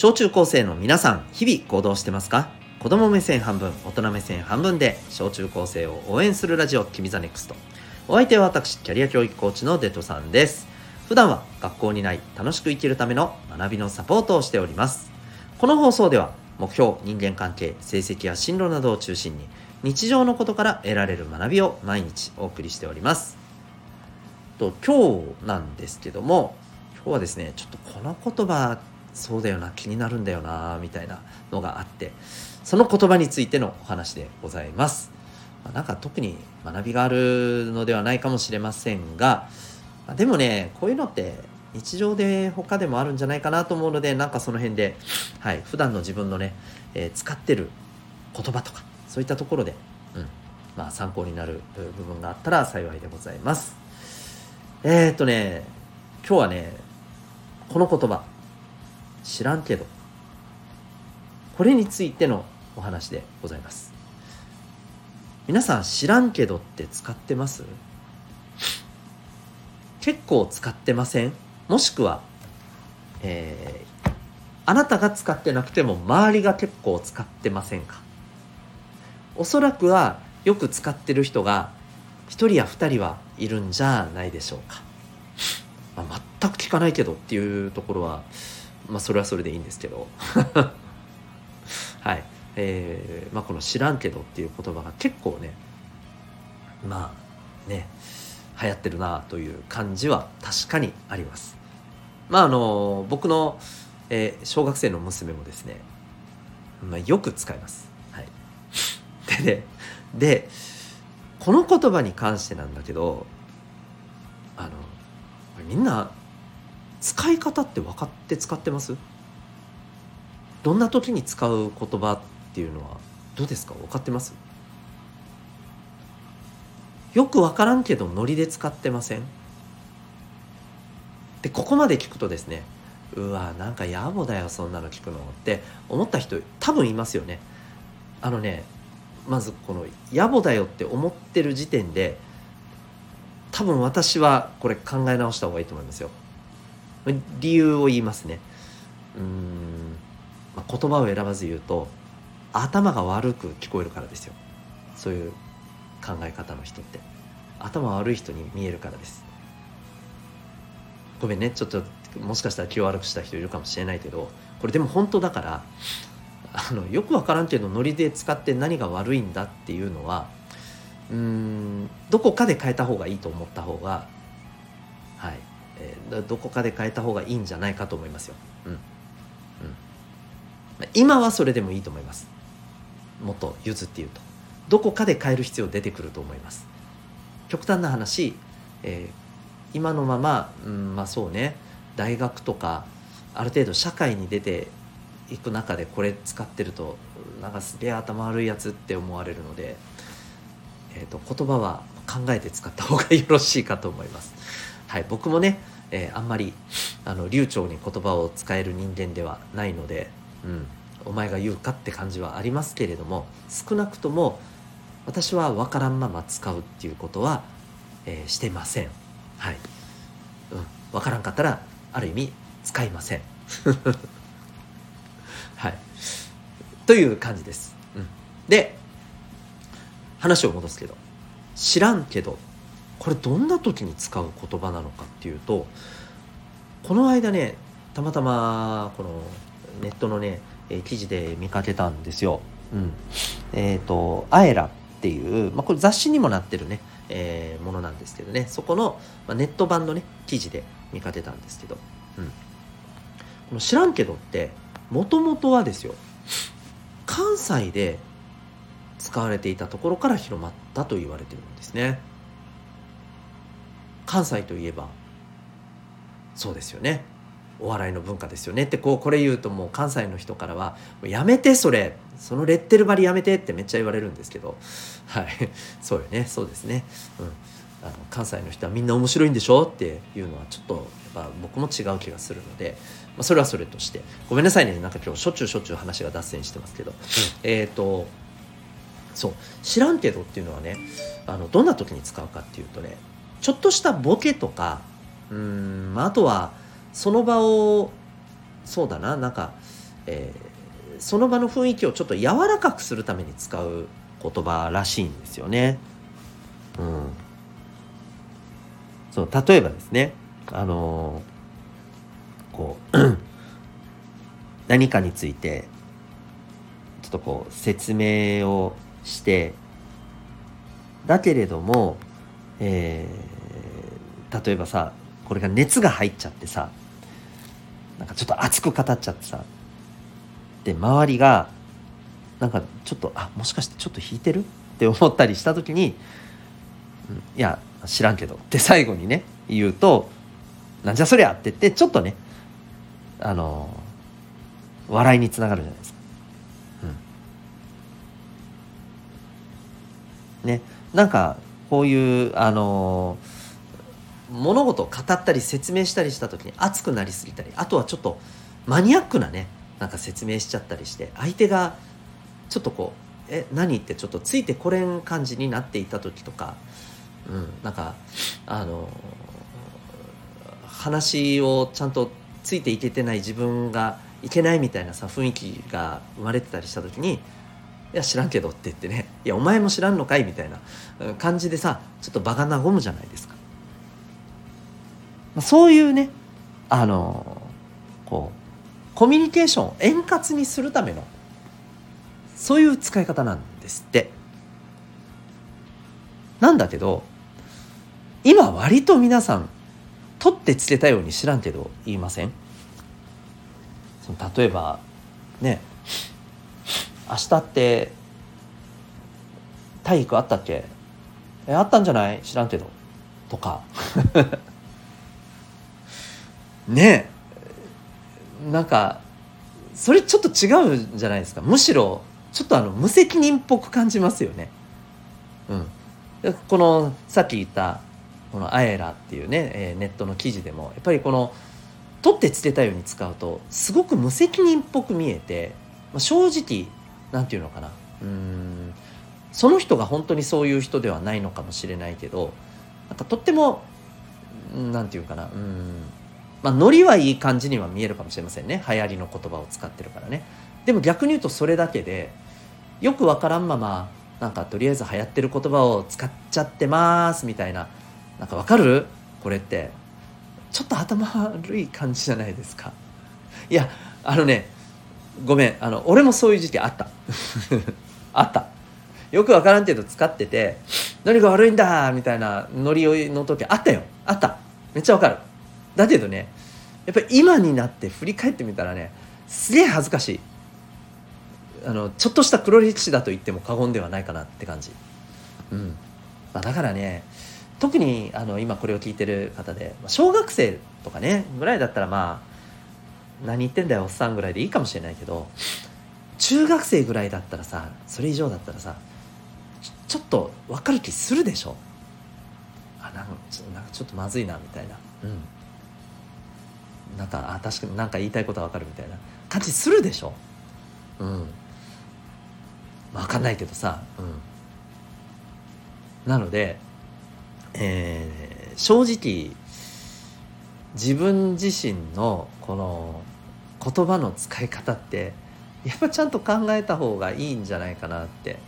小中高生の皆さん日々行動してますか？子供目線半分大人目線半分で小中高生を応援するラジオ君ザネクスト。お相手は私キャリア教育コーチのデトさんです。普段は学校にない楽しく生きるための学びのサポートをしております。この放送では目標人間関係成績や進路などを中心に日常のことから得られる学びを毎日お送りしております。と今日なんですけども今日はですねちょっとこの言葉そうだよな気になるんだよなみたいなのがあってその言葉についてのお話でございます、まあ、なんか特に学びがあるのではないかもしれませんが、まあ、でもねこういうのって日常で他でもあるんじゃないかなと思うのでなんかその辺で、はい、普段の自分のね、えー、使ってる言葉とかそういったところで、うんまあ、参考になる部分があったら幸いでございます。えー、っとね今日はねこの言葉。知らんけど。これについてのお話でございます。皆さん知らんけどって使ってます？結構使ってません？もしくは、えー、あなたが使ってなくても周りが結構使ってませんか？おそらくはよく使ってる人が1人や2人はいるんじゃないでしょうか、まあ、全く聞かないけどっていうところはまあそれはそれでいいんですけど。はい。えーまあ、この「知らんけど」っていう言葉が結構ねまあね流行ってるなという感じは確かにあります。まああの僕の、えー、小学生の娘もですね、まあ、よく使います。はい、でねでこの言葉に関してなんだけどあのみんな使い方って分かって使ってます？どんな時に使う言葉っていうのはどうですか？分かってます？よく分からんけどノリで使ってません？でここまで聞くとですねうわなんか野暮だよそんなの聞くのって思った人多分いますよね。あのねまずこの野暮だよって思ってる時点で多分私はこれ考え直した方がいいと思いますよ。理由を言いますね。うん、言葉を選ばず言うと頭が悪く聞こえるからですよ。そういう考え方の人って。頭悪い人に見えるからです。ごめんね。ちょっともしかしたら気を悪くした人いるかもしれないけどこれでも本当だからあのよく分からんけどノリで使って何が悪いんだっていうのはうんどこかで変えた方がいいと思った方がはい、えー、どこかで変えた方がいいんじゃないかと思いますよ。うんうん、今はそれでもいいと思います。もっと譲って言うとどこかで変える必要出てくると思います。極端な話、えー、今のまま、うん、まあそうね大学とかある程度社会に出ていく中でこれ使ってるとなんかすげえ頭悪いやつって思われるので、えーと、言葉は考えて使った方がよろしいかと思います。はい、僕もね、えー、あんまりあの流暢に言葉を使える人間ではないので、うん、お前が言うかって感じはありますけれども少なくとも私は分からんまま使うっていうことは、えー、してません。はい、うん、分からんかったらある意味使いません。はい。という感じです。うん、で話を戻すけど知らんけどこれどんな時に使う言葉なのかっていうとこの間ねたまたまこのネットのね、え記事で見かけたんですよ。うん、えっ、ー、と「アエラ」っていう、まあ、これ雑誌にもなってるね、えー、ものなんですけどね。そこの、まあ、ネット版のね記事で見かけたんですけど、うん、この「知らんけど」ってもともとはですよ関西で使われていたところから広まったと言われてるんですね。関西といえばそうですよね。お笑いの文化ですよね。ってこうこれ言うともう関西の人からは「やめてそれ。そのレッテル張りやめて」ってめっちゃ言われるんですけど。はい。そうよね。そうですね、うん、あの関西の人はみんな面白いんでしょっていうのはちょっとやっぱ僕も違う気がするのでまあ、それはそれとして。ごめんなさいね。なんか今日しょっちゅうしょっちゅう話が脱線してますけど、うん、えっ、とそう。知らんけどっていうのはねあのどんな時に使うかっていうとねちょっとしたボケとかうんあとはその場をそうだななんかえー、その場の雰囲気をちょっと柔らかくするために使う言葉らしいんですよね。うん、そう例えばですねあのー、こう 何かについてちょっとこう説明をしてだけれども、えー、例えばさこれが熱が入っちゃってさなんかちょっと熱く語っちゃってさで周りがなんかちょっとあもしかしてちょっと引いてる？って思ったりした時に「いや知らんけど」って最後にね言うと「なんじゃそりゃ」って言ってちょっとねあの笑いにつながるじゃないですか。うん、ねなんかこういうあの物事を語ったり説明したりした時に熱くなりすぎたりあとはちょっとマニアックなねなんか説明しちゃったりして相手がちょっとこう「え何?」ってちょっとついてこれん感じになっていた時とか、うん、なんかあの話をちゃんとついていけてない自分がいけないみたいなさ雰囲気が生まれてたりした時に「いや知らんけど」って言ってね「いやお前も知らんのかい」みたいな感じでさちょっと場が和むじゃないですか。そういうねあのこうコミュニケーションを円滑にするためのそういう使い方なんですって。なんだけど今割と皆さん取ってつけたように知らんけど言いません？例えばね明日って体育あったっけ？えあったんじゃない？知らんけど。とか。ねなんかそれちょっと違うんじゃないですか？むしろちょっとあの無責任っぽく感じますよね。うん、このさっき言ったこの「あえら」っていうね、えー、ネットの記事でもやっぱりこの取ってつけたように使うとすごく無責任っぽく見えて、まあ、正直なんていうのかな？うん。その人が本当にそういう人ではないのかもしれないけどなんかとってもなんていうかな？うん。まあノリはいい感じには見えるかもしれませんね。流行りの言葉を使ってるからね。でも逆に言うとそれだけでよくわからんままなんかとりあえず流行ってる言葉を使っちゃってますみたいななんかわかる？これって。ちょっと頭悪い感じじゃないですか。いやあのねごめん。あの俺もそういう時期あった。あった。よくわからんけど使ってて何が悪いんだみたいなノリの時あったよ。あった。めっちゃわかる。だけどねやっぱり今になって振り返ってみたらねすげえ恥ずかしい。あのちょっとした黒歴史だと言っても過言ではないかなって感じ。うん。まあ、だからね特にあの今これを聞いてる方で小学生とかねぐらいだったらまあ何言ってんだよおっさんぐらいでいいかもしれないけど中学生ぐらいだったらさそれ以上だったらさちょっと分かる気するでしょ？あなんかなんかちょっとまずいなみたいな。うん。なんかあ確かに何か言いたいことは分かるみたいな。感じするでしょ？うん。分かんないけどさ。うん。なのでえー、正直自分自身のこの言葉の使い方ってやっぱちゃんと考えた方がいいんじゃないかなって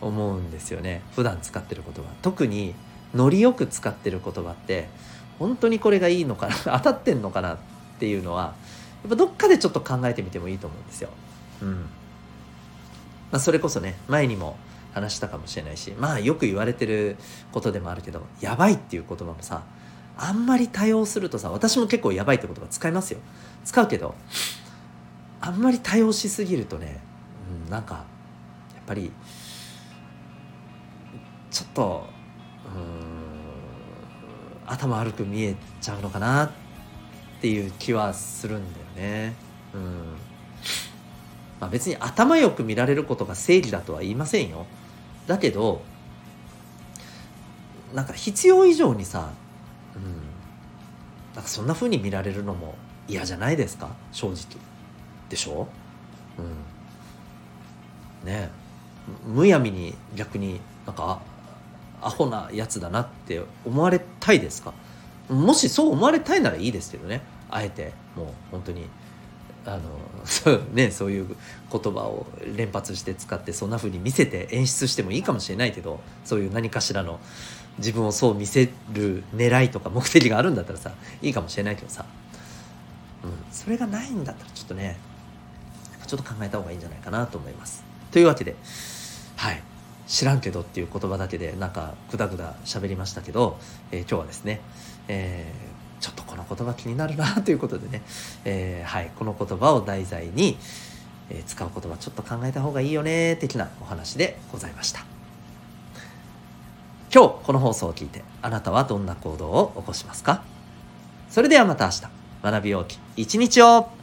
思うんですよね。普段使ってる言葉。特にノリよく使ってる言葉って本当にこれがいいのかな 当たってんのかなっていうのはやっぱどっかでちょっと考えてみてもいいと思うんですよ。うんまあ、それこそね前にも話したかもしれないしまあよく言われてることでもあるけどやばいっていう言葉もさあんまり多用するとさ私も結構やばいって言葉使いますよ使うけどあんまり多用しすぎるとね、うん、なんかやっぱりちょっとうん頭悪く見えちゃうのかなっていう気はするんだよね。うん。まあ別に頭よく見られることが正義だとは言いませんよ。だけどなんか必要以上にさ、うん、なんかそんな風に見られるのも嫌じゃないですか？正直。でしょ？うん。ね。むやみに逆になんかアホなやつだなって思われたいですか？もしそう思われたいならいいですけどね。あえてもう本当にあの そうねそういう言葉を連発して使ってそんな風に見せて演出してもいいかもしれないけどそういう何かしらの自分をそう見せる狙いとか目的があるんだったらさいいかもしれないけどさ、うん、それがないんだったらちょっとねちょっと考えた方がいいんじゃないかなと思います。というわけではい知らんけどっていう言葉だけでなんかグダグダ喋りましたけど、えー、今日はですね、えー、ちょっとこの言葉気になるなということでね、えー、はい、この言葉を題材に、え使う言葉ちょっと考えた方がいいよね的なお話でございました。今日この放送を聞いてあなたはどんな行動を起こしますか？それではまた明日。学び大きい一日を。